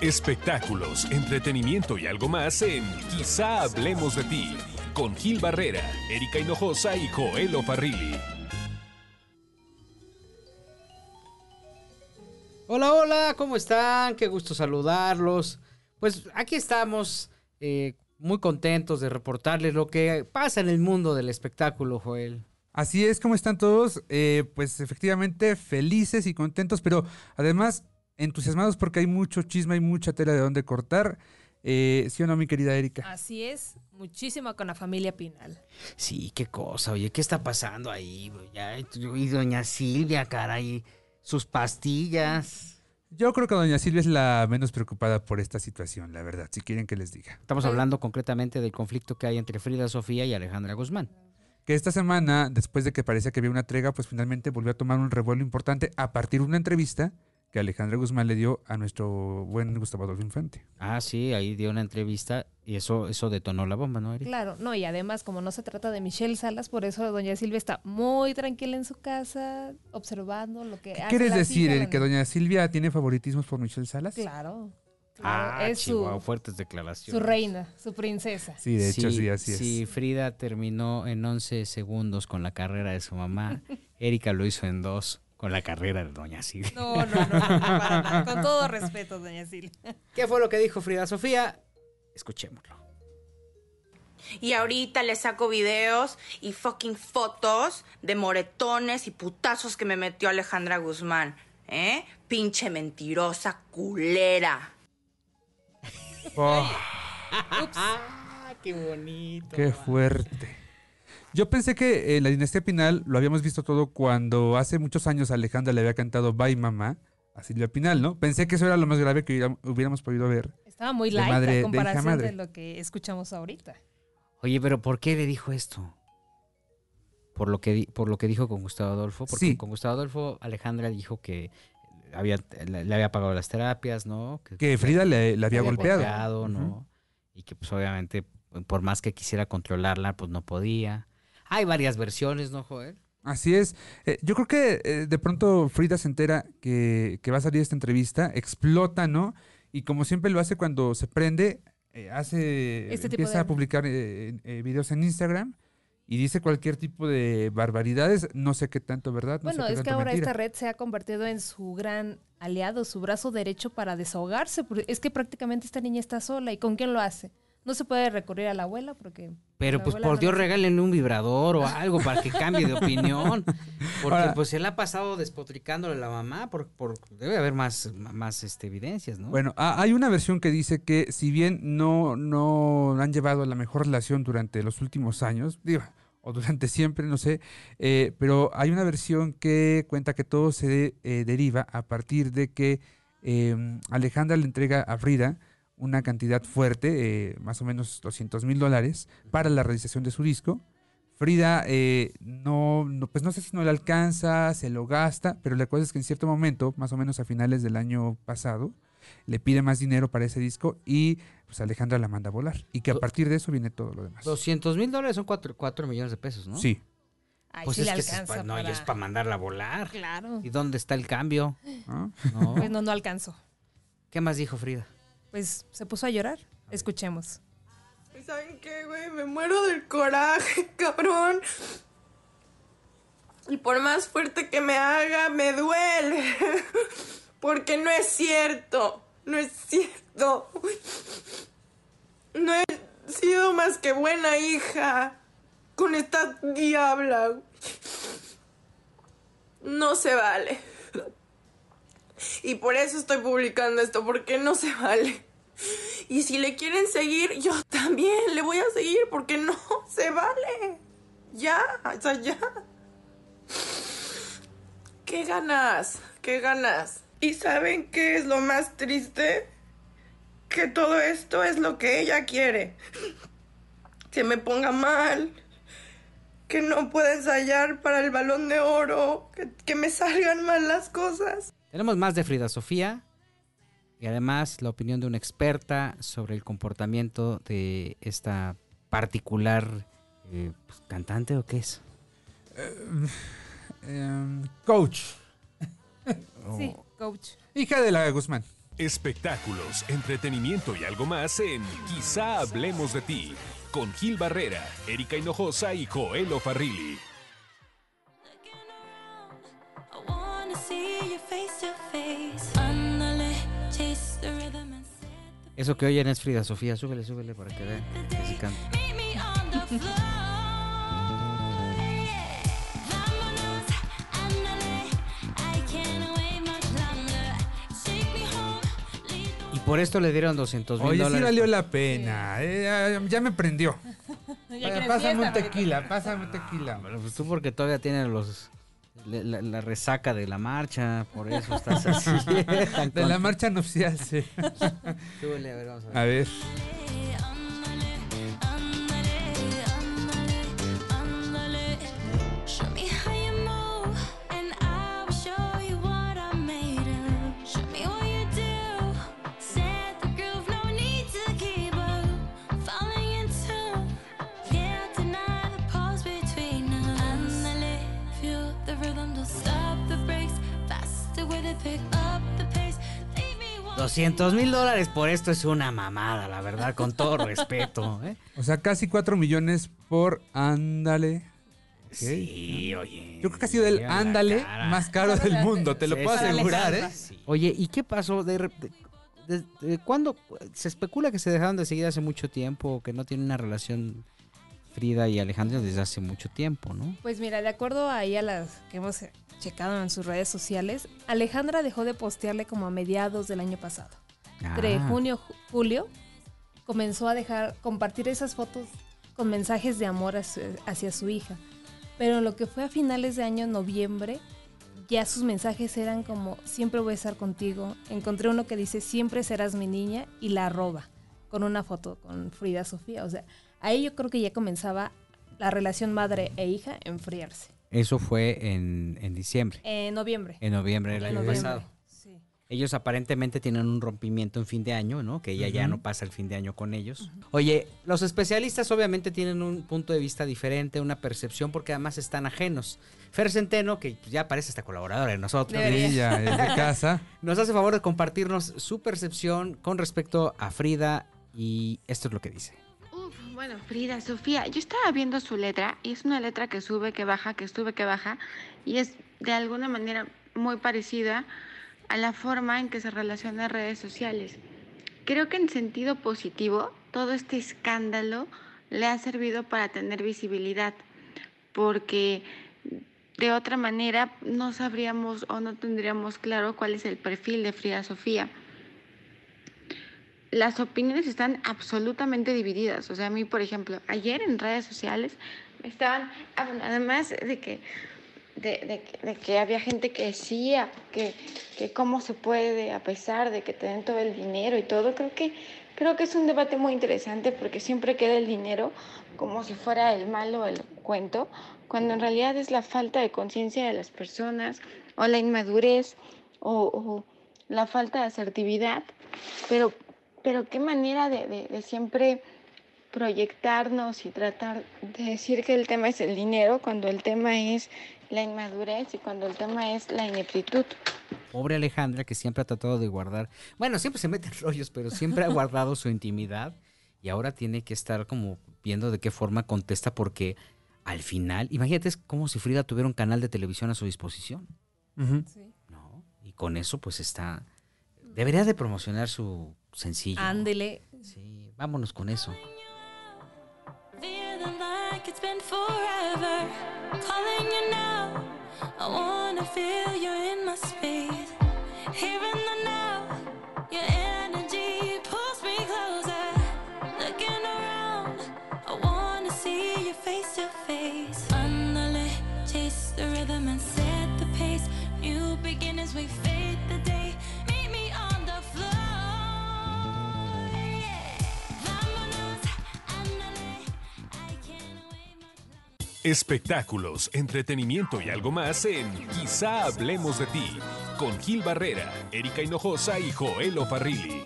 Espectáculos, entretenimiento y algo más en Quizá hablemos de ti, con Gil Barrera, Erika Hinojosa y Joel Farrilli. Hola, hola, ¿cómo están? Qué gusto saludarlos. Pues aquí estamos eh, muy contentos de reportarles lo que pasa en el mundo del espectáculo, Joel. Así es, ¿cómo están todos? Eh, pues efectivamente felices y contentos, pero además entusiasmados porque hay mucho chisme, y mucha tela de dónde cortar. Eh, ¿Sí o no, mi querida Erika? Así es, muchísimo con la familia Pinal. Sí, qué cosa, oye, ¿qué está pasando ahí? Ya, y doña Silvia, caray, sus pastillas. Yo creo que doña Silvia es la menos preocupada por esta situación, la verdad, si quieren que les diga. Estamos hablando concretamente del conflicto que hay entre Frida Sofía y Alejandra Guzmán. Que esta semana, después de que parecía que había una trega, pues finalmente volvió a tomar un revuelo importante a partir de una entrevista que Alejandra Guzmán le dio a nuestro buen Gustavo Adolfo Infante. Ah, sí, ahí dio una entrevista y eso, eso detonó la bomba, ¿no, Erika? Claro, no, y además, como no se trata de Michelle Salas, por eso doña Silvia está muy tranquila en su casa, observando lo que ¿Qué hace quieres la decir? ¿El que doña Silvia tiene favoritismos por Michelle Salas? Claro. claro, Ah, es chihuahua, su, fuertes declaraciones. su reina, su princesa. Sí, de hecho, sí, así es. Si Frida terminó en 11 segundos con la carrera de su mamá, Erika lo hizo en dos con la carrera de Doña Silvia. No, no, no, no, para nada. Con todo respeto, doña Silvia. ¿Qué fue lo que dijo Frida Sofía? Escuchémoslo. Y ahorita le saco videos y fucking fotos de moretones y putazos que me metió Alejandra Guzmán. ¿Eh? Pinche mentirosa culera. Oh, Ah, qué bonito. qué fuerte. Yo pensé que en la dinastía Pinal lo habíamos visto todo cuando hace muchos años Alejandra le había cantado Bye Mamá a Silvia Pinal, ¿no? Pensé que eso era lo más grave que hubiera- hubiéramos podido ver. Estaba muy light madre- de a hija comparación de, madre. lo que escuchamos ahorita. Oye, pero ¿por qué le dijo esto? Por lo que, di- por lo que dijo con Gustavo Adolfo. Porque Sí. con Gustavo Adolfo, Alejandra dijo que había, le, le había pagado las terapias, ¿no? Que Frida le, le había había golpeado. ¿no? Y que pues obviamente, por más que quisiera controlarla, pues no podía. Hay varias versiones, ¿no, Joel? Así es. Eh, yo creo que eh, de pronto Frida se entera que, que va a salir esta entrevista, explota, ¿no? Y como siempre lo hace cuando se prende, eh, hace Este empieza de- a publicar eh, eh, videos en Instagram y dice cualquier tipo de barbaridades. No sé qué tanto, ¿verdad? No sé Bueno, qué es que ahora mentira. esta red se ha convertido en su gran aliado, su brazo derecho para desahogarse. porque Es que prácticamente esta niña está sola. ¿Y con quién lo hace? No se puede recurrir a la abuela porque... Pero pues por no Dios regálenle un vibrador o algo para que cambie de opinión. Porque Ahora- pues él ha pasado despotricándole a la mamá, por, por- debe haber más, más este, evidencias, ¿no? Bueno, ha- hay una versión que dice que si bien no, no han llevado la mejor relación durante los últimos años, digo, o durante siempre, no sé, eh, pero hay una versión que cuenta que todo se eh, deriva a partir de que eh, Alejandra le entrega a Frida una cantidad fuerte, eh, más o menos 200 mil dólares, para la realización de su disco. Frida eh, no, no, pues no sé si no le alcanza, se lo gasta, pero la cosa es que en cierto momento, más o menos a finales del año pasado, le pide más dinero para ese disco y pues Alejandra la manda a volar. Y que a partir de eso viene todo lo demás. 200 mil dólares son 4, millones de pesos, ¿no? Sí. Ay, Pues sí es le que es alcanza pa- no, para... y es para mandarla a volar. Claro. ¿Y dónde está el cambio? No. Pues no, no alcanzó. ¿Qué más dijo Frida? Pues se puso a llorar. Escuchemos. ¿Y saben qué, güey? Me muero del coraje, cabrón. Y por más fuerte que me haga, me duele. Porque no es cierto. No es cierto. No he sido más que buena hija con esta diabla. No se vale. Y por eso estoy publicando esto, porque no se vale. Y si le quieren seguir, yo también le voy a seguir porque no se vale. Ya, o sea, ya. ¿Qué ganas? ¿Qué ganas? ¿Y saben qué es lo más triste? Que todo esto es lo que ella quiere. Que me ponga mal. Que no pueda ensayar para el balón de oro. Que, que me salgan mal las cosas. Tenemos más de Frida Sofía y además la opinión de una experta sobre el comportamiento de esta particular eh, pues, cantante o qué es. Em, coach. Sí, coach. Hija de la Guzmán. Espectáculos, entretenimiento y algo más en Quizá hablemos de ti. Con Gil Barrera, Erika Hinojosa y Joel Farrilli. Eso que oyen es Frida Sofía. Súbele, súbele para que vean que canta. The Y por esto le dieron 200 mil Oye, dólares. sí valió la pena. eh, ya, me prendió. Ya quieres pásame fiesta, un tequila, pásame un tequila. Bueno, pues tú porque todavía tienes los la, resaca de la marcha, por eso estás así. De la marcha nupcial, sí. Súbele, a ver, vamos a ver. A ver. 200 mil dólares por esto es una mamada, la verdad, con todo respeto. ¿eh? O sea, casi 4 millones por ándale. Sí, oye. Yo creo que ha sido el ándale más caro del mundo, te lo Sí, puedo asegurar, ¿eh? Sí. Oye, ¿y qué pasó? De, re- de- de- de cuándo? Se especula que se dejaron de seguir hace mucho tiempo, que no tienen una relación Frida y Alejandro desde hace mucho tiempo, ¿no? Pues mira, de acuerdo ahí a las que hemos checado en sus redes sociales, Alejandra dejó de postearle como a mediados del año pasado. Entre Ah. junio y julio comenzó a dejar compartir esas fotos con mensajes de amor hacia, hacia su hija. Pero en lo que fue a finales de año, noviembre, ya sus mensajes eran como siempre voy a estar contigo. Encontré uno que dice siempre serás mi niña y la arroba con una foto con Frida Sofía. O sea, ahí yo creo que ya comenzaba la relación madre e hija enfriarse. Eso fue en, en diciembre, En noviembre. en noviembre del año noviembre, pasado. sí. Ellos aparentemente tienen un rompimiento en fin de año, ¿no? Que ella ya no pasa el fin de año con ellos. Oye, los especialistas obviamente tienen un punto de vista diferente, una percepción, porque además están ajenos. Fer Centeno, que ya parece esta colaboradora de nosotros. Sí, ya es de casa. nos hace favor de compartirnos su percepción con respecto a Frida y esto es lo que dice. Bueno, Frida, Sofía, yo estaba viendo su letra y es una letra que sube, que baja, que sube, que baja y es de alguna manera muy parecida a la forma en que se relaciona en redes sociales. Creo que en sentido positivo, todo este escándalo le ha servido para tener visibilidad, porque de otra manera no sabríamos o no tendríamos claro cuál es el perfil de Frida Sofía las opiniones están absolutamente divididas. O sea, a mí, por ejemplo, ayer en redes sociales estaban, además de que, de, de de que había gente que decía que, que cómo se puede, a pesar de que te den todo el dinero y todo, creo que, creo que es un debate muy interesante porque siempre queda el dinero como si fuera el malo el cuento, cuando en realidad es la falta de conciencia de las personas o la inmadurez o, o la falta de asertividad, pero pero qué manera de, de- de siempre proyectarnos y tratar de decir que el tema es el dinero cuando el tema es la inmadurez y cuando el tema es la ineptitud. Pobre Alejandra que siempre ha tratado de guardar, bueno, siempre se mete en rollos, pero siempre ha guardado su intimidad y ahora tiene que estar como viendo de qué forma contesta porque al final, imagínate, es como si Frida tuviera un canal de televisión a su disposición. Sí. ¿no? Y con eso pues está, debería de promocionar su sencillo. Ándele. Sí, vámonos con eso. Feeling Espectáculos, entretenimiento y algo más en Quizá hablemos de ti. Con Gil Barrera, Erika Hinojosa y Joel Farrilli.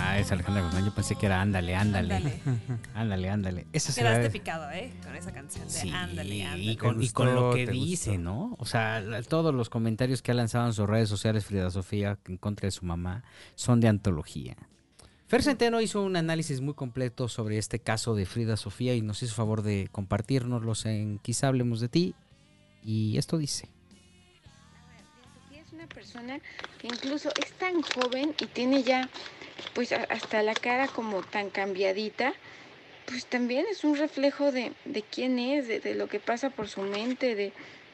Ah, es Alejandra Guzmán. Yo pensé que era ándale, ándale. Ándale. Ándale, ándale. Esa se Quedaste picado, ¿eh? Con esa canción de Sí, ándale, ándale. y con, y con lo que dice, gustó. ¿no? O sea, todos los comentarios que ha lanzado en sus redes sociales Frida Sofía en contra de su mamá son de antología. Fer Centeno hizo un análisis muy completo sobre este caso de Frida Sofía y nos hizo favor de compartirnoslos en Quizá hablemos de ti. Y esto dice. Persona que incluso es tan joven y tiene ya pues hasta la cara como tan cambiadita, pues también es un reflejo de, de quién es, de, de lo que pasa por su mente, de,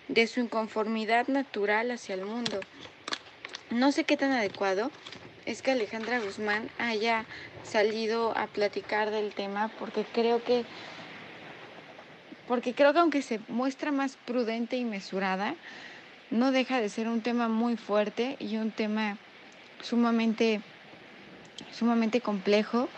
de su inconformidad natural hacia el mundo. No sé qué tan adecuado es que Alejandra Guzmán haya salido a platicar del tema porque creo que porque creo que aunque se muestra más prudente y mesurada, no deja de ser un tema muy fuerte y un tema sumamente, sumamente complejo.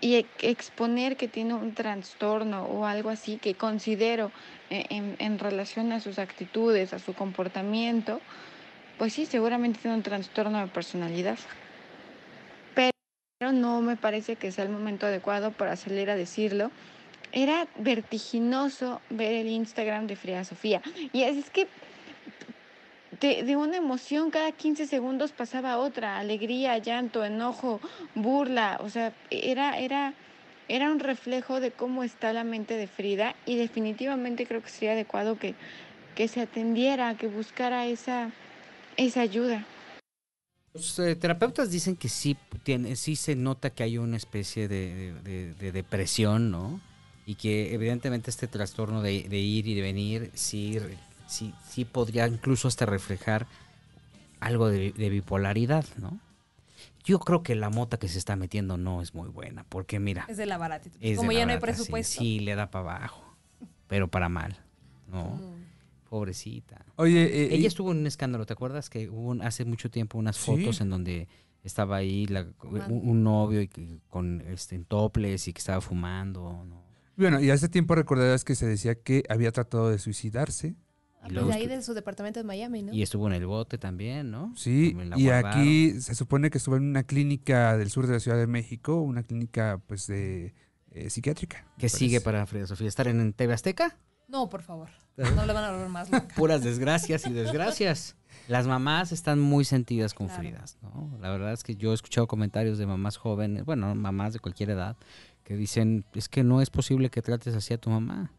Y e- exponer que tiene un trastorno o algo así que considero eh, en, en relación a sus actitudes, a su comportamiento, pues sí, seguramente tiene un trastorno de personalidad. Pero no me parece que sea el momento adecuado para salir a decirlo. Era vertiginoso ver el Instagram de Frida Sofía. Y es, que de, de una emoción cada 15 segundos pasaba otra, alegría, llanto, enojo, burla, o sea, era, era, era un reflejo de cómo está la mente de Frida y definitivamente creo que sería adecuado que, que se atendiera, que buscara esa, esa ayuda. Los eh, terapeutas dicen que sí, tiene, sí se nota que hay una especie de, de- de- de depresión, ¿no? Y que evidentemente este trastorno de, de ir y de venir sí, sí, sí podría incluso hasta reflejar algo de, de bipolaridad, ¿no? Yo creo que la mota que se está metiendo no es muy buena, porque mira, Es de la baratita. Como ya no hay sí, presupuesto. Sí, le da para abajo, pero para mal, ¿no? Mm. Pobrecita. Oye, eh, Ella y- estuvo en un escándalo, ¿te acuerdas? Que hubo un- hace mucho tiempo unas Sí. fotos en donde estaba ahí la- un, un novio y que- con este en toples y que estaba fumando, ¿no? bueno, y hace tiempo recordarás que se decía que había tratado de suicidarse. Ah, Y pues de ahí de su departamento de Miami, ¿no? Y estuvo en el bote también, ¿no? Sí, y guardaron. aquí se supone que estuvo en una clínica del sur de la Ciudad de México, una clínica pues de eh, psiquiátrica. ¿Qué sigue para Frida Sofía? ¿Estar en, en TV Azteca? No, por favor. No le van a volver más loca. Puras desgracias y desgracias. Las mamás están muy sentidas con Claro. Fridas, ¿no? La verdad es que yo he escuchado comentarios de mamás jóvenes, bueno, mamás de cualquier edad, que dicen, es que no es posible que trates así a tu mamá.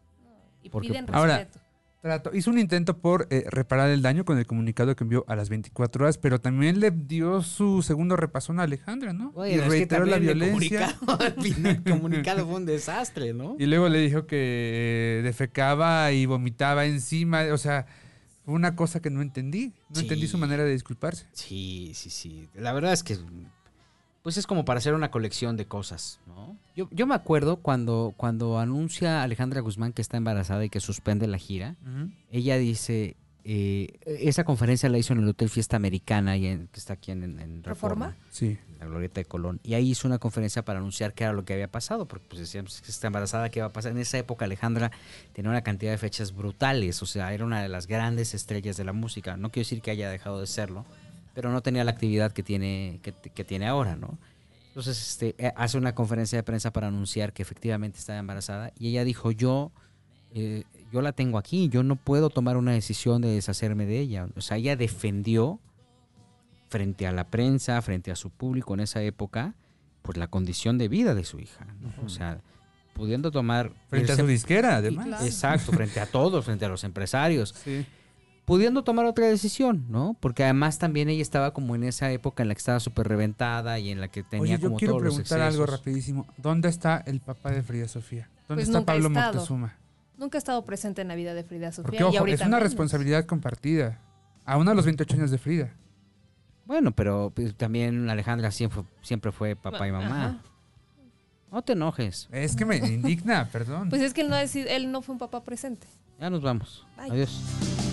Y Porque- piden Ahora, respeto. Trato- hizo un intento por eh, reparar el daño con el comunicado que envió a las 24 horas, pero también le dio su segundo repasón a Alejandra, ¿no? Bueno, y es que reiteró la el violencia. comunicado, el comunicado fue un desastre, ¿no? Y luego le dijo que eh, defecaba y vomitaba encima, o sea, fue una cosa que no entendí. No entendí su manera de disculparse. Sí, sí, sí. La verdad es que pues es como para hacer una colección de cosas, ¿no? Yo, yo me acuerdo cuando, cuando anuncia Alejandra Guzmán que está embarazada y que suspende la gira, ella dice, eh, esa conferencia la hizo en el Hotel Fiesta Americana, y en- que está aquí en, en- en Reforma, ¿Reforma? Sí. en la Glorieta de Colón. Y ahí hizo una conferencia para anunciar qué era lo que había pasado, porque pues decíamos que está embarazada, qué va a pasar. En esa época Alejandra tenía una cantidad de fechas brutales, o sea, era una de las grandes estrellas de la música. No quiero decir que haya dejado de serlo, pero no tenía la actividad que tiene, que, que tiene ahora, ¿no? Entonces, este, eh, hace una conferencia de prensa para anunciar que efectivamente estaba embarazada y ella dijo, yo, eh, yo la tengo aquí, yo no puedo tomar una decisión de deshacerme de ella. O sea, ella defendió frente a la prensa, frente a su público en esa época, pues la condición de vida de su hija. ¿no? O sea, pudiendo tomar... Frente a su disquera, además. Exacto, frente a todos, frente a los empresarios Sí. Pudiendo tomar otra decisión, ¿no? Porque además también ella estaba como en esa época en la que estaba súper reventada y en la que tenía Oye, yo como quiero todos los preguntar algo excesos. rapidísimo. ¿Dónde está el papá de Frida Sofía? ¿Dónde Pues está Pablo. Moctezuma? Nunca ha estado presente en la vida de Frida Sofía. Porque, y ojo, ahorita es una menos. responsabilidad compartida. Aún a los 28 años de Frida. Bueno, pero pues, también Alejandra siempre, siempre fue papá y mamá. Ajá. No te enojes. Es que me indigna, perdón. Pues es que él no, es- él no fue un papá presente. Ya nos vamos. Bye. Adiós.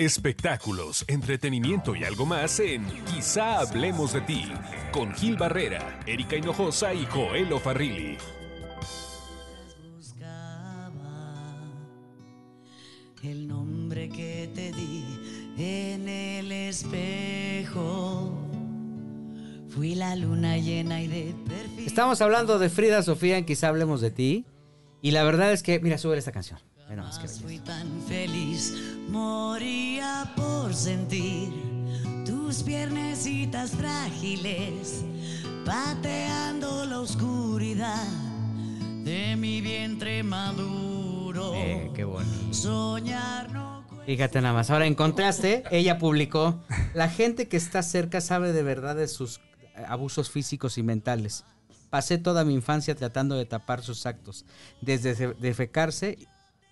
Espectáculos, entretenimiento y algo más en Quizá hablemos de ti con Gil Barrera, Erika Hinojosa y Joel Farrilli. buscaba el nombre que te di en el espejo. Fui la luna llena y de perfil. Estamos hablando de Frida Sofía en Quizá Hablemos de Ti. Y la verdad es que, mira, sube esta canción. Qué belleza. Fui tan feliz, moría por sentir tus piernecitas frágiles, pateando la oscuridad de mi vientre maduro. Eh, qué bonito. Soñar no Fíjate nada más. Ahora, en contraste, ella publicó, la gente que está cerca sabe de verdad de sus abusos físicos y mentales. Pasé toda mi infancia tratando de tapar sus actos, desde se- defecarse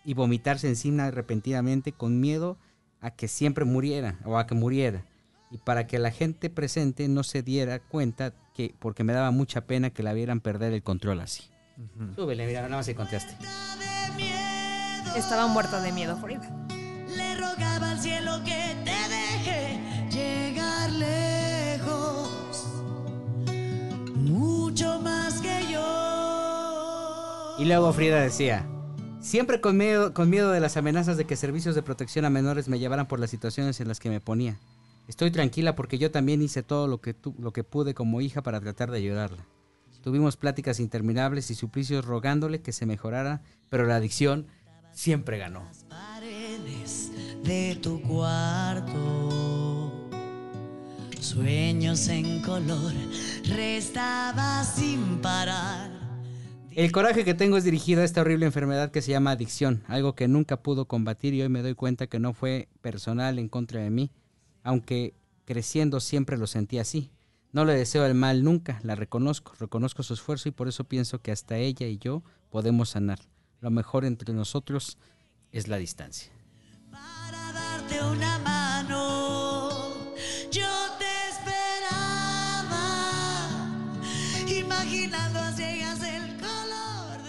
y vomitarse encima repentinamente con miedo a que siempre muriera o a que muriera. Y para que la gente presente no se diera cuenta que, porque me daba mucha pena que la vieran perder el control así. Súbele, mira, nada más en contraste. Estaba muerta de miedo, Frida. le rogaba al cielo que te deje llegar lejos, mucho más que yo. Y luego Frida decía, siempre con miedo, con miedo de las amenazas de que servicios de protección a menores me llevaran por las situaciones en las que me ponía. Estoy tranquila porque yo también hice todo lo que, lo que pude como hija para tratar de ayudarla. Tuvimos pláticas interminables y suplicios rogándole que se mejorara, pero la adicción siempre ganó. paredes de tu cuarto. Sueños en color, restaba sin parar. El coraje que tengo es dirigido a esta horrible enfermedad que se llama adicción, algo que nunca pudo combatir y hoy me doy cuenta que no fue personal en contra de mí, aunque creciendo siempre lo sentí así. No le deseo el mal nunca, la reconozco, reconozco su esfuerzo y por eso pienso que hasta ella y yo podemos sanar. Lo mejor entre nosotros es la distancia. Para darte una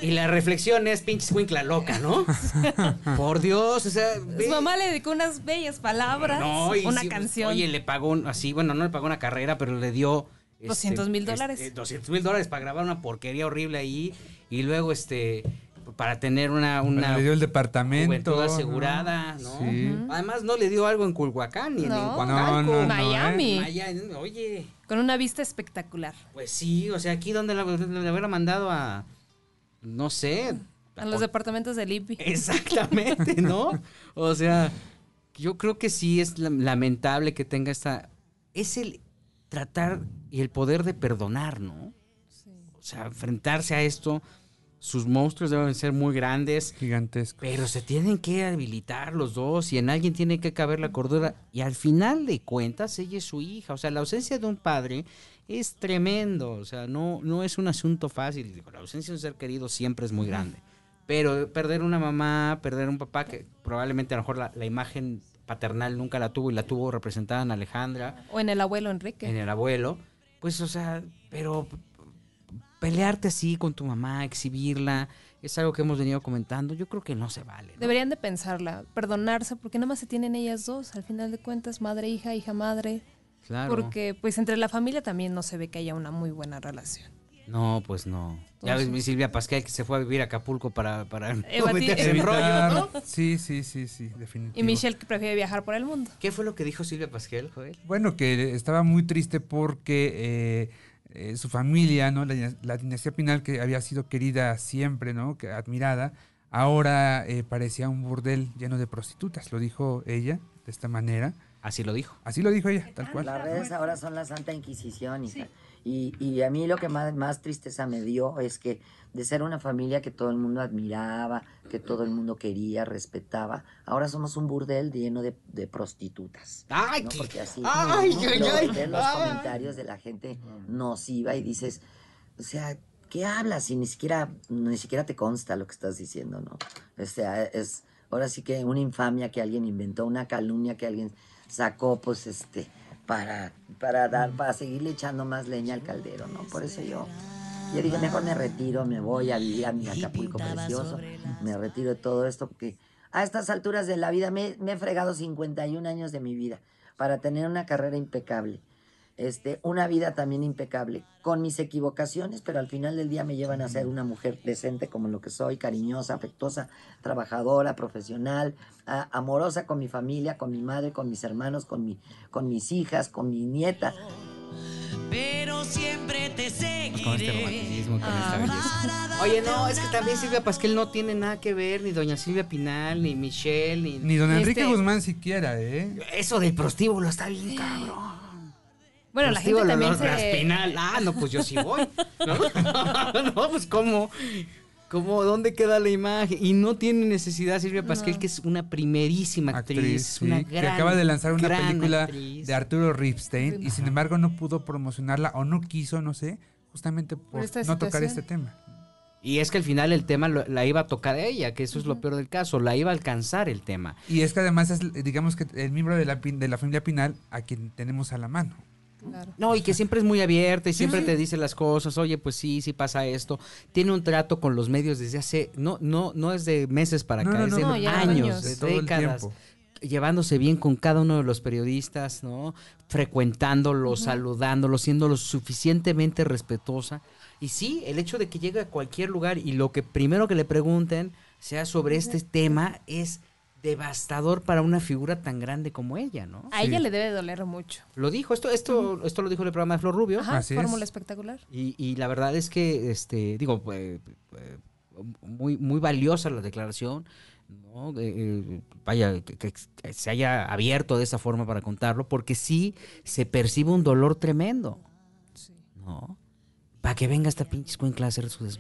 Y la reflexión es pinche escuincla loca, ¿no? por Dios, o sea... ve- Su mamá le dedicó unas bellas palabras, No, y una sí, canción. Oye, le pagó un- así, bueno, no le pagó una carrera, pero le dio. 200,000 dólares. 200 mil dólares para grabar una porquería horrible ahí. Y luego, este, para tener una. una le dio el departamento. asegurada, ¿no? Sí. Además, no le dio algo en Culhuacán ni en. Huacalco. No, no, no, Miami. Miami, oye, Con una vista espectacular. pues sí, o sea, aquí donde la- le hubiera mandado a. No sé. A los departamentos del IPI. Exactamente, ¿no? O sea, yo creo que sí es lam- lamentable que tenga esta... Es el tratar y el poder de perdonar, ¿no? O sea, enfrentarse a esto, sus monstruos deben ser muy grandes, Gigantesco. pero se tienen que habilitar los dos y en alguien tiene que caber la cordura. Y al final de cuentas, ella es su hija. O sea, la ausencia de un padre es tremendo. O sea, no, no es un asunto fácil. Digo, la ausencia de un ser querido siempre es muy grande. Pero perder una mamá, perder un papá, que probablemente a lo mejor la, la imagen paternal nunca la tuvo y la tuvo representada en Alejandra, O en el abuelo Enrique. en el abuelo, pues, o sea, pero pelearte así con tu mamá, exhibirla, es algo que hemos venido comentando. Yo creo que no se vale. ¿no? Deberían de pensarla, perdonarse, porque nada más se tienen ellas dos, al final de cuentas, madre, hija, hija, madre. Claro. Porque pues entre la familia también no se ve que haya una muy buena relación. No, pues no. Ya ves mi Silvia Pascal que se fue a vivir a Acapulco para, para no Evadir- meterse en rollo, ¿no? Sí, sí, sí, sí, definitivo. Y Michelle que prefiere viajar por el mundo. ¿Qué fue lo que dijo Silvia Pascal, Joel? Bueno, que estaba muy triste porque eh, eh, su familia, ¿no? La, la dinastía Pinal, que había sido querida siempre, ¿no? Que admirada, ahora eh, parecía un burdel lleno de prostitutas. Lo dijo ella de esta manera. Así lo dijo. Así lo dijo ella, tal cual. Las redes ahora son la Santa Inquisición, hija. Y, y a mí lo que más, más tristeza me dio es que de ser una familia que todo el mundo admiraba, que todo el mundo quería, respetaba, ahora somos un burdel lleno de, de prostitutas. ¡Ay, ¿no? qué- Porque así ay, ay, luego ay! ves los Ay. comentarios de la gente nociva y dices, o sea, ¿qué hablas? Si ni siquiera, ni siquiera te consta lo que estás diciendo, ¿no? O sea, es ahora sí que una infamia que alguien inventó, una calumnia que alguien sacó, pues este, para, para dar, para seguirle echando más leña al caldero, ¿no? Por eso yo, yo dije, mejor me retiro, me voy a vivir a mi Acapulco precioso, me retiro de todo esto, porque a estas alturas de la vida me, me he fregado 51 años de mi vida para tener una carrera impecable. Este, una vida también impecable, con mis equivocaciones, pero al final del día me llevan a ser una mujer decente como lo que soy, cariñosa, afectuosa, trabajadora, profesional, a- amorosa con mi familia, con mi madre, con mis hermanos, con, mi, con mis hijas, con mi nieta. pero siempre te seguiré. Con este romanticismo, con esta belleza. Oye, no, es que también Silvia Pasquel no tiene nada que ver, ni doña Silvia Pinal, ni Michelle, ni... Ni don Enrique Este, Guzmán siquiera, ¿eh? Eso del prostíbulo está bien, cabrón. Bueno, la gente también se... Raspinal. Ah, no, pues yo sí voy. No, no pues ¿cómo? ¿Cómo? ¿Dónde queda la imagen? Y no tiene necesidad Silvia Pasquel, que es una primerísima actriz, Actriz, es sí, una que gran, acaba de lanzar una película actriz. de Arturo Ripstein y sin embargo no pudo promocionarla o no quiso, no sé, justamente por, no tocar este tema. Y es que al final el tema lo- la iba a tocar ella, que eso es lo peor del caso, la iba a alcanzar el tema. Y es que además es, digamos que el miembro de la, de la familia Pinal a quien tenemos a la mano. Claro. No, y que siempre es muy abierta y siempre sí. te dice las cosas, oye, pues sí, sí pasa esto. Tiene un trato con los medios desde hace, no, no, no es de meses para acá, no, es de no, años, años. de todo décadas. Llevándose bien con cada uno de los periodistas, ¿no? Frecuentándolos, saludándolos, siendo lo suficientemente respetuosa. Y sí, el hecho de que llegue a cualquier lugar y lo que primero que le pregunten sea sobre este tema es devastador para una figura tan grande como ella, ¿no? A ella le debe doler mucho. Lo dijo, esto, esto, esto lo dijo en el programa de Flor Rubio. Ajá, Así es. fórmula espectacular. Y, y la verdad es que, este, digo, eh, eh, muy, muy valiosa la declaración, ¿no? Eh, vaya, que, que- se haya abierto de esa forma para contarlo, porque sí se percibe un dolor tremendo, ¿no? Para que venga esta pinche escuincla a hacer su des-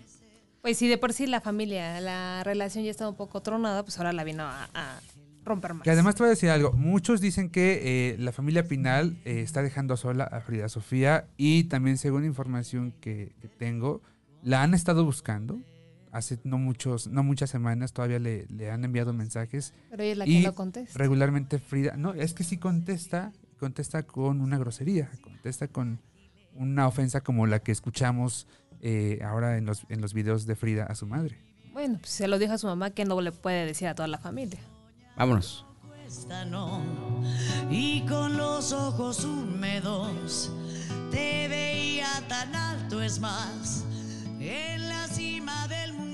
Pues sí, de por sí la familia, la relación ya estaba un poco tronada, pues ahora la vino a, a romper más. Que además te voy a decir algo, muchos dicen que eh, la familia Pinal eh, está dejando sola a Frida Sofía y también según información que, que tengo, la han estado buscando. Hace no muchos, no muchas semanas todavía le, le han enviado mensajes. Pero ella es la y que no contesta. Regularmente Frida, no, es que sí contesta, contesta con una grosería, contesta con una ofensa como la que escuchamos eh, ahora en los, en los videos de Frida a su madre. Bueno, pues se lo dijo a su mamá que no le puede decir a toda la familia. Vámonos. Y con los ojos húmedos te veía tan alto, es más, en la cima del mundo.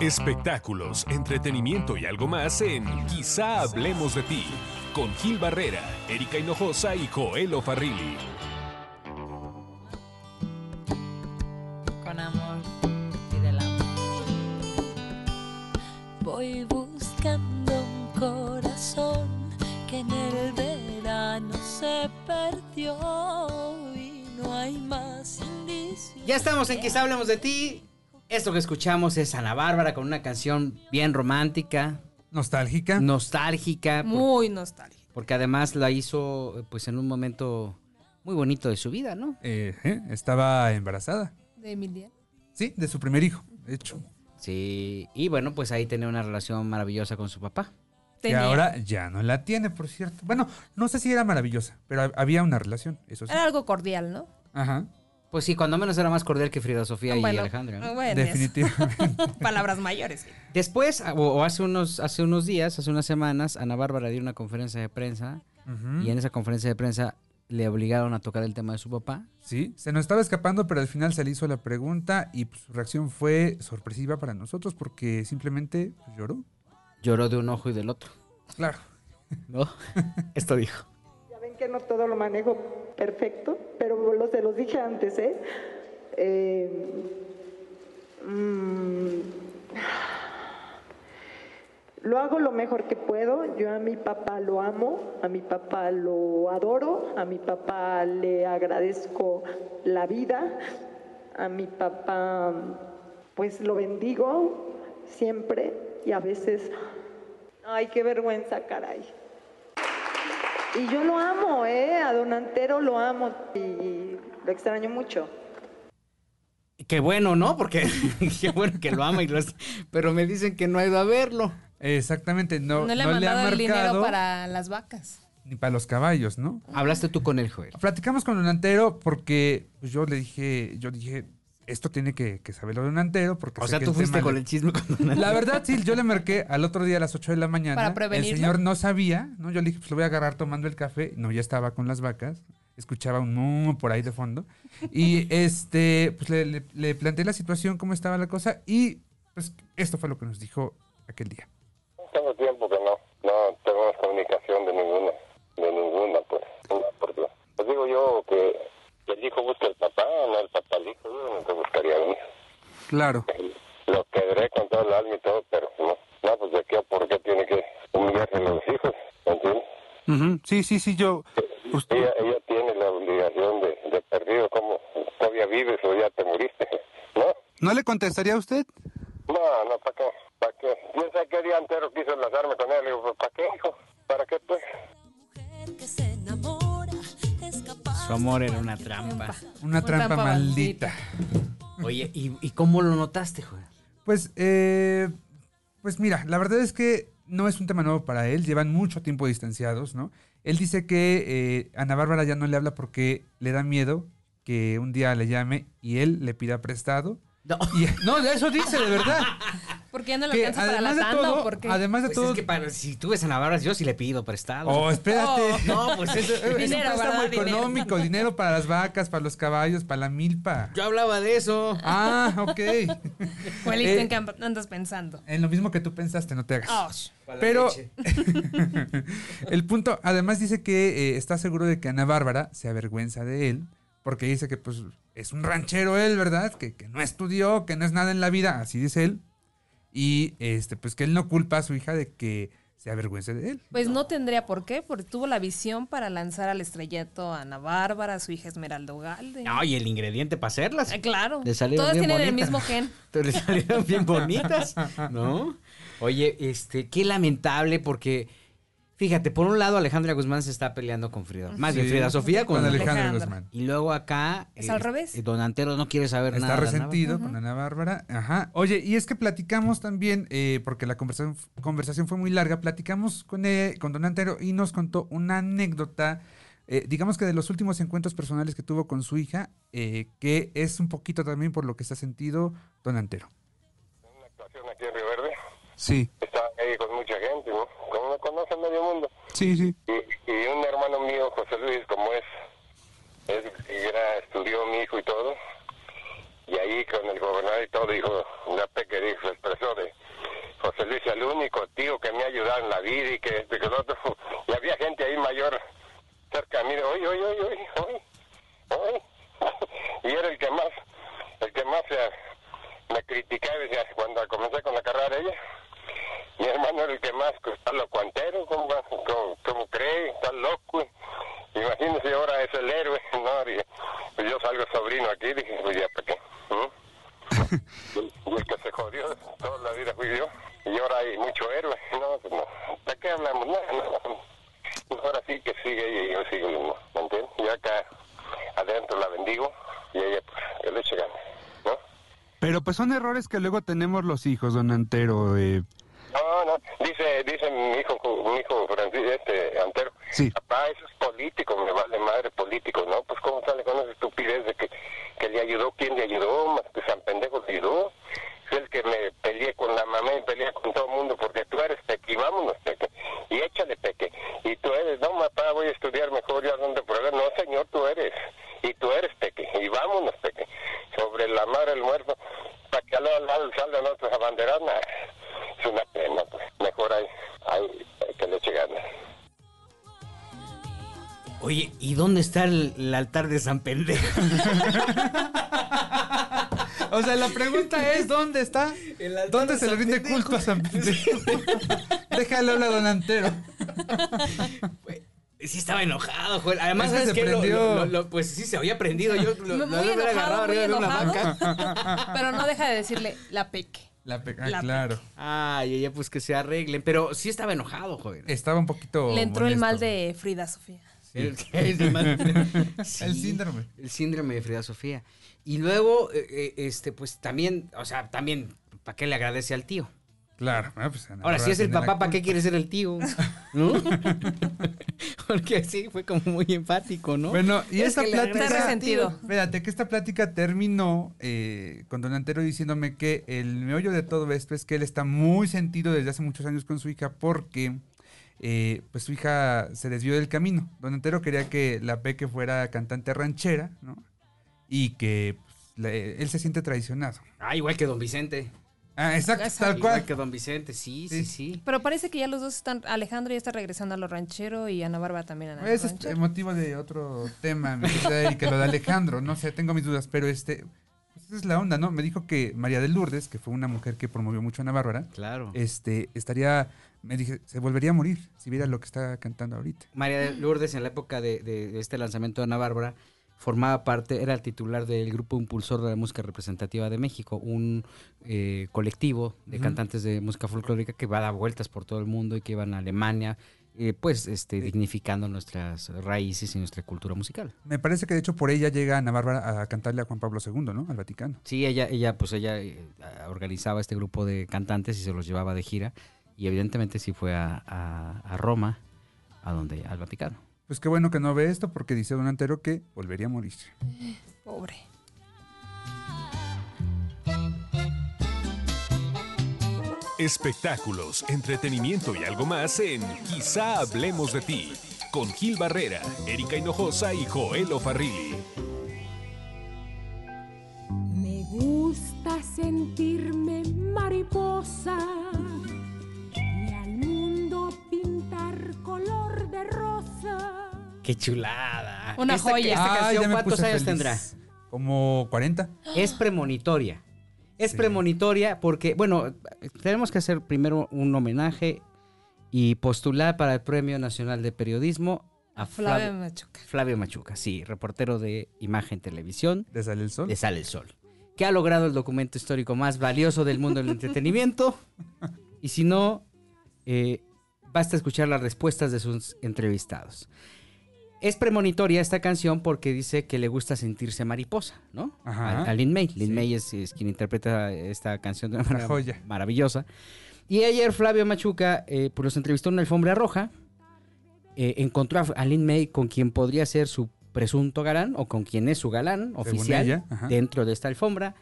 Espectáculos, entretenimiento y algo más en Quizá hablemos de ti, con Gil Barrera, Erika Hinojosa y Joel Farrilli. Voy buscando un corazón que en el verano se perdió y no hay más indicios. Ya estamos en Quizá hablemos de ti. Esto que escuchamos es Ana Bárbara con una canción bien romántica, Nostálgica. nostálgica, por- Muy nostálgico. porque además la hizo pues en un momento muy bonito de su vida, ¿no? Eh, eh, estaba embarazada. De Emilia. Sí, de su primer hijo, de hecho. Sí, y bueno, pues ahí tenía una relación maravillosa con su papá. Que Tenía. ahora ya no la tiene, por cierto. Bueno, no sé si era maravillosa, pero hab- había una relación, eso sí. Era algo cordial, ¿no? Ajá, Pues sí, cuando menos era más cordial que Frida Sofía y Alejandra. ¿no? bueno, definitivamente. Palabras mayores. sí. Después, o, o hace unos, hace unos días, hace unas semanas, Ana Bárbara dio una conferencia de prensa y en esa conferencia de prensa le obligaron a tocar el tema de su papá. Sí, se nos estaba escapando, pero al final se le hizo la pregunta y pues, su reacción fue sorpresiva para nosotros porque simplemente pues, lloró. Lloró de un ojo y del otro, Claro. ¿no? Esto dijo. Ya ven que no todo lo manejo perfecto, pero lo, se los dije antes, ¿eh? Eh, mm, lo hago lo mejor que puedo. Yo a mi papá lo amo, a mi papá lo adoro, a mi papá le agradezco la vida, a mi papá pues lo bendigo siempre y a veces, ay, qué vergüenza, caray. Y yo lo amo, ¿eh? A Don Antero lo amo y lo extraño mucho. Qué bueno, ¿no? Porque qué bueno que lo ama y lo es- Pero me dicen que no ha ido a verlo. Exactamente, no, No, le no le ha mandado el dinero marcado para las vacas. ni para los caballos, ¿no? Hablaste tú con él, Joel. Platicamos con Don Antero porque pues, yo le dije, yo dije, esto tiene que, que saberlo Don Antero porque O sé sea, que tú el fuiste con le- el chisme con Don Antero. La verdad, sí, yo le marqué al otro día a las 8 de la mañana. ¿Para el prevenirlo? señor no sabía, ¿no? Yo le dije, pues lo voy a agarrar tomando el café. No, ya estaba con las vacas. Escuchaba un mu por ahí de fondo. Y este, pues le, le- le planteé la situación, cómo estaba la cosa. Y pues esto fue lo que nos dijo aquel día. Tiempo que no, no tenemos comunicación de ninguna, de ninguna, pues. Porque, pues digo yo que, el hijo busca al papá, no el papá al hijo, yo no te buscaría a hijo. Claro. Lo querré con todo el alma y todo, pero no, no, pues de qué, por qué tiene que humillarse a los hijos, ¿entiendes? Sí, sí, sí, yo... Ella, ella tiene la obligación de, de perdido, como todavía vives o ya te moriste, ¿no? ¿No le contestaría a usted? Amor era una trampa. Una trampa, maldita. Oye, ¿y, y cómo lo notaste, joder? Pues, eh, pues mira, la verdad es que no es un tema nuevo para él, llevan mucho tiempo distanciados, ¿no? Él dice que eh, Ana Bárbara ya no le habla porque le da miedo que un día le llame y él le pida prestado. No, no de eso dice, de verdad. Porque ya no le Que alcanza para la además de tanda todo- o por qué? además de Pues todo- es que para- si tú ves a Navarra, yo sí le pido prestado. Oh, espérate. No, pues eso es un Dinero, préstamo ¿verdad? Dinero. económico, dinero para las vacas, para los caballos, para la milpa. Yo hablaba de eso. Ah, ok. Juelito, Eh, ¿en qué andas pensando? En lo mismo que tú pensaste, no te hagas. Oh, Pero el punto, además dice que eh, está seguro de que Ana Bárbara se avergüenza de él, porque dice que pues es un ranchero él, ¿verdad? Que, que no estudió, que no es nada en la vida, así dice él. Y este, pues que él no culpa a su hija de que se avergüence de él. Pues no tendría por qué, porque tuvo la visión para lanzar al estrellato a Ana Bárbara, a su hija Esmeralda Ugalde. No, y el ingrediente para hacerlas. Eh, claro. Le salieron Todas bien tienen el mismo gen. Pero le salieron bien bonitas, ¿no? Oye, este, qué lamentable porque, fíjate, por un lado Alejandra Guzmán se está peleando con Frida. Más bien Sí, Frida Sofía con, con Alejandra Alejandra. Guzmán. Y luego acá... Es al revés. eh, Don Antero no quiere saber Está nada. Ana resentido con Ana Bárbara. Ajá. Oye, y es que platicamos también, eh, porque la conversación, conversación fue muy larga, platicamos con, eh, con Don Antero y nos contó una anécdota, eh, digamos que de los últimos encuentros personales que tuvo con su hija, eh, que es un poquito también por lo que está sentido Don Antero. Actuación aquí en Río Verde. Sí, Estaba ahí con mucha gente, ¿no? Como me conoce medio mundo. sí, sí. Y, y un hermano mío, José Luis, como es, es era, estudió mi hijo y todo, y ahí con el gobernador y todo dijo, una peque dijo, expresó de José Luis, el único tío que me ha ayudado en la vida y que esto y que lo otro. Y había gente ahí mayor cerca de mí, oye, oye, oye, oye, oye. Y era el que más, el que más eh, me criticaba y decía, cuando comencé con la carrera de ella, mi hermano era el que más, pues, está ¿cómo, va? ¿Cómo, cómo cree? Está loco. Imagínese, ahora es el héroe, ¿no? Y, pues yo salgo sobrino aquí, dije, pues ya, ¿para qué? ¿Mm? Y el que se jodió toda la vida fui yo. Y ahora hay mucho héroe, ¿no? Pues no. ¿De qué hablamos? No, no. Pues ahora sí que sigue y yo sigo, ¿no? ¿me entiendes? Yo acá adentro la bendigo y ella, pues, que le eche ganas, ¿no? Pero pues son errores que luego tenemos los hijos, don Antero. eh. No, no, dice, dice mi hijo, mi hijo Francisco, este, Antero, Sí. papá, eso es político, me vale madre político, ¿no? Pues cómo sale con esa estupidez de que, que le ayudó, ¿quién le ayudó? Más que San Pendejo le ayudó. Es el que me peleé con la mamá y peleé con todo el mundo porque tú eres peque, y vámonos peque, y échale peque, y tú eres, no, papá, voy a estudiar mejor, ya donde dónde está el, el altar de San Pendejo? O sea, la pregunta es, ¿dónde está? ¿Dónde se le rinde culto a San Pendejo? Déjalo hablar a Don Antero. Sí estaba enojado, Joel. Además, Es que ¿sabes se qué? Lo- prendió. lo- lo- lo- pues sí, se había prendido. Yo lo, Muy había enojado, agarrado muy arriba de una vaca. Pero no deja de decirle la peque. La pe- ah, La claro. Ay, ella pues que se arreglen. Pero sí estaba enojado, joven. Estaba un poquito. Le entró el mal de Frida Sofía. El, el mal- Sí, El síndrome. El síndrome de Frida Sofía. Y luego, eh, eh, este, pues también, o sea, también, ¿para qué le agradece al tío? Claro. ah, pues, Ahora, si es el papá, ¿para qué quiere ser el tío? ¿No? Porque así fue como muy empático, ¿no? Bueno, y Es esta que plática. resentido. Espérate, que esta plática terminó eh, con Don Antero diciéndome que el meollo de todo esto es que él está muy sentido desde hace muchos años con su hija porque eh, pues su hija se desvió del camino. Don Antero quería que la Peque fuera cantante ranchera, ¿no? Y que pues, le- él se siente traicionado. Ah, igual que Don Vicente. Ah, exacto, tal Igual cual. que Don Vicente, sí, sí, sí. Pero parece que ya los dos están. Alejandro ya está regresando a lo ranchero y Ana Bárbara también a Ese es ranchero. el motivo de otro tema, mi querida Erika, lo de Alejandro, no sé, tengo mis dudas, pero este, pues esa es la onda, ¿no? Me dijo que María de Lourdes, que fue una mujer que promovió mucho a Ana Bárbara, Claro. este, estaría, me dije, se volvería a morir si viera lo que está cantando ahorita. María de Lourdes, en la época de, este lanzamiento de Ana Bárbara, formaba parte, era el titular del grupo impulsor de la música representativa de México, un eh, colectivo de cantantes de música folclórica que va a dar vueltas por todo el mundo y que iban a Alemania, eh, pues este, dignificando nuestras raíces y nuestra cultura musical. Me parece que de hecho por ella llega Ana Bárbara a cantarle a Juan Pablo II, ¿no? Al Vaticano. Sí, ella, ella, pues ella eh, organizaba este grupo de cantantes y se los llevaba de gira. Y evidentemente sí fue a, a- a Roma, a donde, al Vaticano. Pues qué bueno que no ve esto porque dice Don Antero que volvería a morir. Pobre. Espectáculos, entretenimiento y algo más en Quizá hablemos de ti. Con Gil Barrera, Erika Hinojosa y Joel Farrilli. Chulada! Una Esta- joya. Esta Ah, canción, ¿cuántos años feliz. tendrá? Como 40. Es premonitoria. Es Sí. premonitoria porque, bueno, tenemos que hacer primero un homenaje y postular para el Premio Nacional de Periodismo a Flavio Flavio, Machuca. Flavio Machuca, sí, reportero de Imagen Televisión ¿De Sale el Sol? de Sale el Sol, que ha logrado el documento histórico más valioso del mundo del entretenimiento. Y si no, eh, basta escuchar las respuestas de sus entrevistados. Es premonitoria esta canción porque dice que le gusta sentirse mariposa, ¿no? Ajá. A, a Lin May. Lin Sí. May es, es quien interpreta esta canción de una manera joya. maravillosa. Y ayer Flavio Machuca eh, pues los entrevistó en una alfombra roja. eh, encontró a, Lin May con quien podría ser su presunto galán o con quien es su galán oficial ella, dentro de esta alfombra.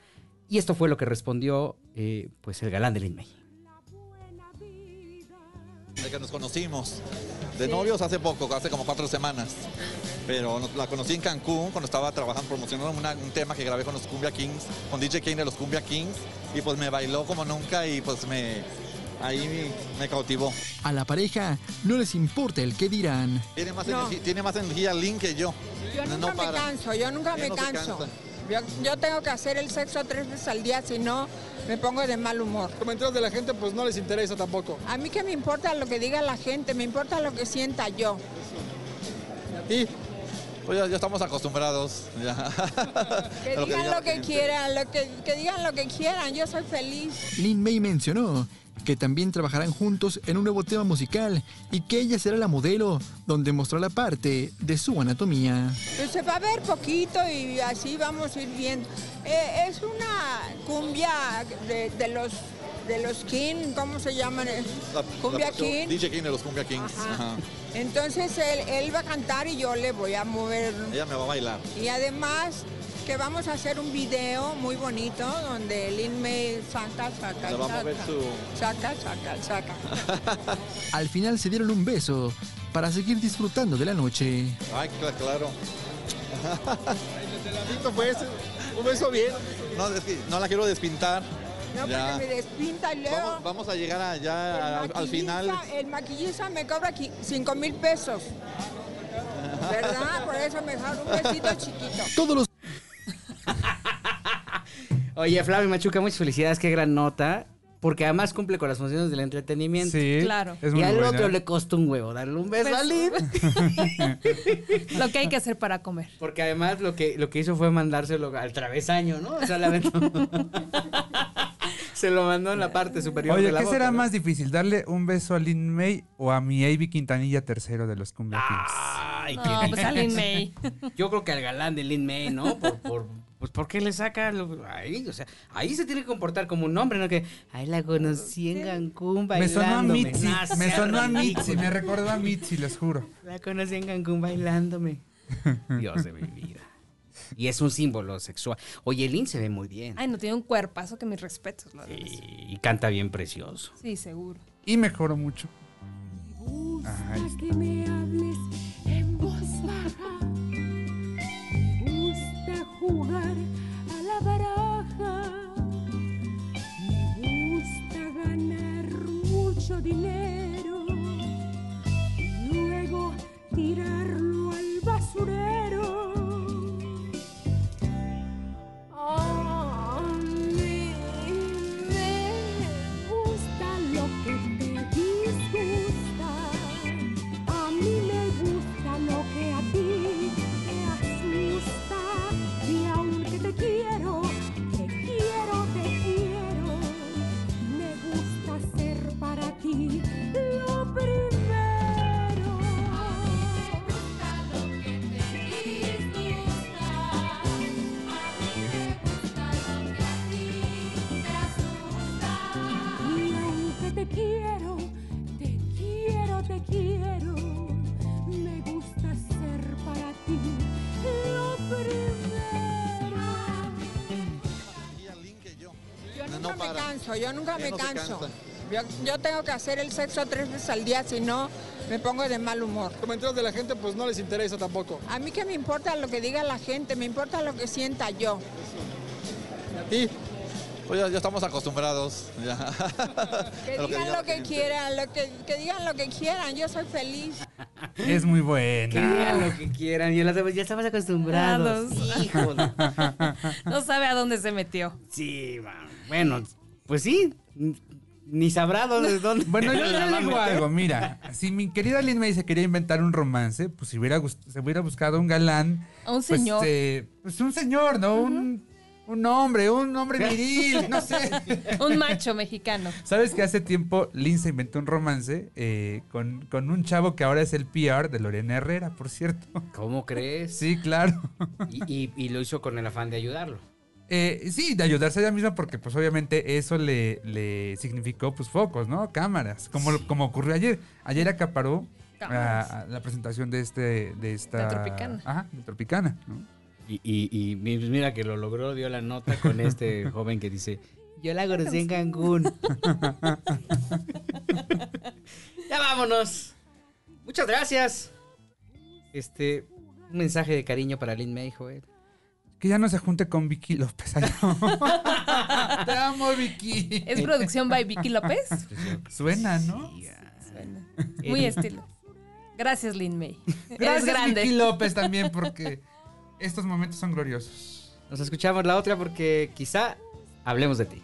Y esto fue lo que respondió eh, pues el galán de Lin May. Que nos conocimos de novios hace poco, hace como cuatro semanas. Pero nos- la conocí en Cancún cuando estaba trabajando, promocionando una- un tema que grabé con los Cumbia Kings, con DJ King de los Cumbia Kings. Y pues me bailó como nunca y pues me, ahí me, me cautivó. A la pareja no les importa el que dirán. Tiene más, No. energía, tiene más energía Link que yo. Yo No nunca me para. canso, yo nunca Él me no canso. Yo tengo que hacer el sexo tres veces al día, si no me pongo de mal humor. Comentarios de la gente pues no les interesa tampoco. A mí que me importa lo que diga la gente, me importa lo que sienta yo. Y pues ya, ya estamos acostumbrados. ya. Que digan diga lo la que quieran, lo que, que digan lo que quieran, yo soy feliz. Lin May mencionó que también trabajarán juntos en un nuevo tema musical y que ella será la modelo donde mostrará parte de su anatomía. Pues se va a ver poquito y así vamos a ir viendo. Eh, es una cumbia de, de los de los King, ¿cómo se llaman? La- Cumbia la- King. DJ King de los Cumbia Kings. Ajá. Ajá. Entonces él, él va a cantar y yo le voy a mover. Ella me va a bailar. Y además que vamos a hacer un video muy bonito donde Lin May saca, saca, Le va a saca, mover su- saca, saca, saca. Al final se dieron un beso para seguir disfrutando de la noche. Ay, cla- claro. Fue ese, un beso bien. No, es que no la quiero despintar. No, Ya. porque me despinta y luego Vamos, vamos a llegar allá al, al final. el maquillista me cobra 5 mil pesos. ¿Verdad? Por eso mejor un besito chiquito. Todos los Oye, Flavio Machuca, muchas felicidades, qué gran nota. Porque además cumple con las funciones del entretenimiento. Sí, Claro. es y al buena. otro le costó un huevo darle un beso Beso. a Lin. Lo que hay que hacer para comer. Porque además lo que, lo que hizo fue mandárselo al travesaño, ¿no? O sea, aventó- Se lo mandó en la parte superior Oye, de la ¿qué boca, será ¿no? más difícil? ¿Darle un beso a Lin May o a mi Avi Quintanilla tercero de los Cumbia Kings? Ay, No, qué pues a Lin May. Yo creo que al galán de Lin May, ¿no? Por, por, pues ¿por qué le saca? lo- ahí, o sea, ahí se tiene que comportar como un hombre, ¿no? Que, ahí la conocí en Cancún Me sonó a bailándome. Mitzi, No me sonó a. Mitzi, me recordó a Mitzi, les juro. La conocí en Cancún bailándome. Dios de mi vida. Y es un símbolo sexual. Oye, Lin se ve muy bien. Ay, no tiene un cuerpazo que mis respetos. verdad. Y canta bien precioso. Sí, seguro. Y mejoró mucho. Ay. gusta que me hables en voz baja. Me gusta jugar a la baraja. Me gusta ganar mucho dinero. Y luego tirarlo al basurero. Me canso, yo nunca me canso. Yo, yo tengo que hacer el sexo tres veces al día, si no, me pongo de mal humor. Comentarios de la gente pues no les interesa tampoco. A mí que me importa lo que diga la gente, me importa lo que sienta yo. Y pues ya, ya estamos acostumbrados. ya. Que A lo digan diga lo que quieran, lo que, que digan lo que quieran, yo soy feliz. Es muy Que buena. digan lo que quieran. Ya, las demás ya estamos acostumbrados. Híjole. No sabe a dónde se metió. Sí, bueno, pues sí. Ni sabrá dónde. dónde Bueno, yo le digo meter. algo, mira, si mi querida Lynn me dice que quería inventar un romance, pues si hubiera se hubiera buscado un galán. A un pues, señor. eh, Pues, un señor, ¿no? Un, un hombre, un hombre viril, no sé. Un macho mexicano. ¿Sabes que hace tiempo Lynn se inventó un romance eh, con, con un chavo que ahora es el PR de Lorena Herrera, por cierto? ¿Cómo crees? Sí, claro. Y, y- y lo hizo con el afán de ayudarlo. Eh, sí, de ayudarse a ella misma porque pues obviamente eso le, le significó pues focos, ¿no? Cámaras, como, como ocurrió ayer. Ayer acaparó a, Cámaras. a la presentación de este de esta De Tropicana. Ajá, de Tropicana, ¿no? Y, y- y mi- mira que lo logró, dio la nota con este joven que dice, yo la conocí en Cancún. ya vámonos. Muchas gracias. Este, un mensaje de cariño para Lynn May, Joel. Que ya no se junte con Vicky López. Te amo, Vicky. ¿Es producción by Vicky López? Suena, ¿no? Suena. Muy estilo. Gracias, Lin May. Eres Gracias, grande. Vicky López también porque estos momentos son gloriosos. Nos escuchamos la otra porque quizá hablemos de ti.